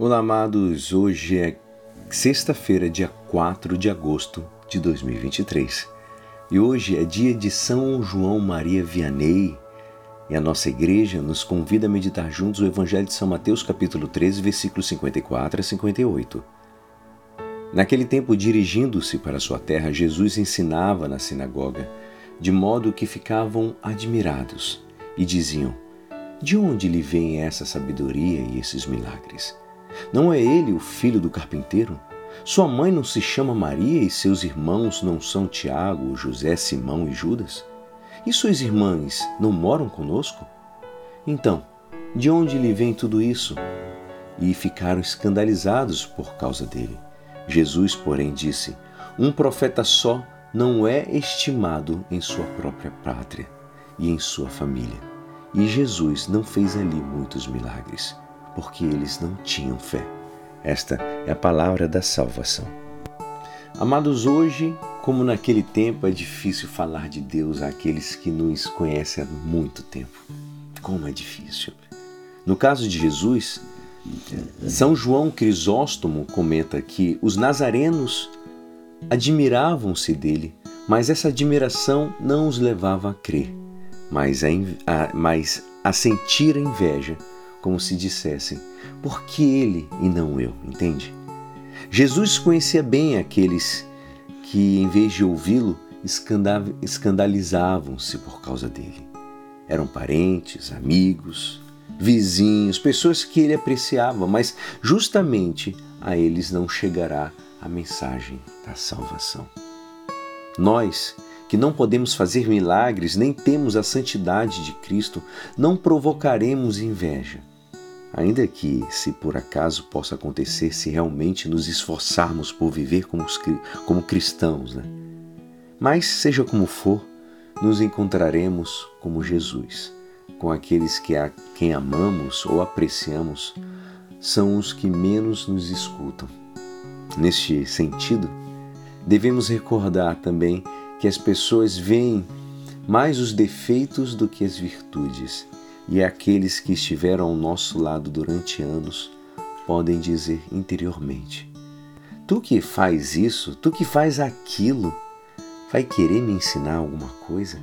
Olá, amados. Hoje é sexta-feira, dia 4 de agosto de 2023. E hoje é dia de São João Maria Vianney. E a nossa igreja nos convida a meditar juntos o Evangelho de São Mateus, capítulo 13, versículos 54 a 58. Naquele tempo, dirigindo-se para sua terra, Jesus ensinava na sinagoga, de modo que ficavam admirados e diziam: De onde lhe vem essa sabedoria e esses milagres? Não é ele o filho do carpinteiro? Sua mãe não se chama Maria e seus irmãos não são Tiago, José, Simão e Judas? E suas irmãs não moram conosco? Então, de onde lhe vem tudo isso? E ficaram escandalizados por causa dele. Jesus, porém, disse: Um profeta só não é estimado em sua própria pátria e em sua família. E Jesus não fez ali muitos milagres porque eles não tinham fé. Esta é a palavra da salvação. Amados, hoje, como naquele tempo, é difícil falar de Deus àqueles que nos conhecem há muito tempo. Como é difícil. No caso de Jesus, São João Crisóstomo comenta que os nazarenos admiravam-se dele, mas essa admiração não os levava a crer, mas a, mas a sentir a inveja como se dissessem: por que ele e não eu? Entende? Jesus conhecia bem aqueles que, em vez de ouvi-lo, escandalizavam-se por causa dele. Eram parentes, amigos, vizinhos, pessoas que ele apreciava, mas justamente a eles não chegará a mensagem da salvação. Nós, que não podemos fazer milagres nem temos a santidade de Cristo, não provocaremos inveja. Ainda que, se por acaso possa acontecer, se realmente nos esforçarmos por viver como, como cristãos, né? Mas, seja como for, nos encontraremos como Jesus, com aqueles que a quem amamos ou apreciamos são os que menos nos escutam. Neste sentido, devemos recordar também que as pessoas veem mais os defeitos do que as virtudes e aqueles que estiveram ao nosso lado durante anos podem dizer interiormente: Tu que faz isso, tu que faz aquilo, vai querer me ensinar alguma coisa?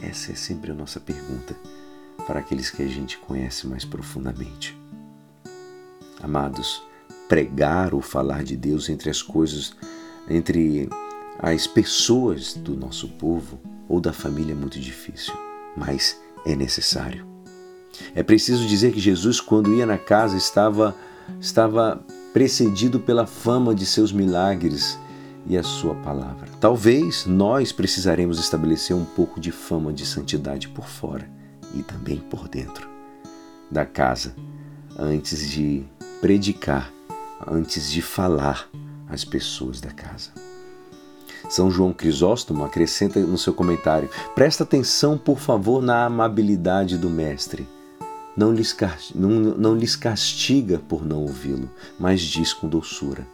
Essa é sempre a nossa pergunta para aqueles que a gente conhece mais profundamente. Amados, pregar ou falar de Deus entre as coisas, entre as pessoas do nosso povo ou da família é muito difícil, mas é necessário. É preciso dizer que Jesus, quando ia na casa, estava, estava precedido pela fama de seus milagres e a sua palavra. Talvez nós precisaremos estabelecer um pouco de fama de santidade por fora e também por dentro da casa, antes de predicar, antes de falar às pessoas da casa. São João Crisóstomo acrescenta no seu comentário: presta atenção, por favor, na amabilidade do Mestre não lhes, não, não lhes castiga por não ouvi-lo, mas diz com doçura: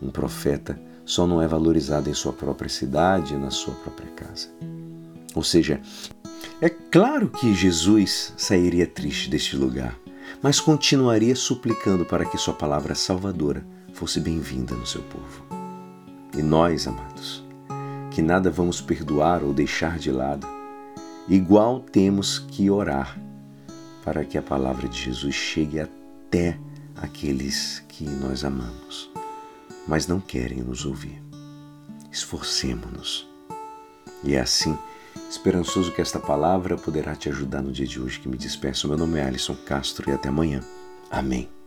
um profeta só não é valorizado em sua própria cidade e na sua própria casa. Ou seja, é claro que Jesus sairia triste deste lugar, mas continuaria suplicando para que sua palavra salvadora fosse bem-vinda no seu povo. E nós, amados, que nada vamos perdoar ou deixar de lado, igual temos que orar para que a palavra de Jesus chegue até aqueles que nós amamos, mas não querem nos ouvir. Esforcemo-nos. E é assim, esperançoso que esta palavra poderá te ajudar no dia de hoje que me despeço. Meu nome é Alisson Castro e até amanhã. Amém.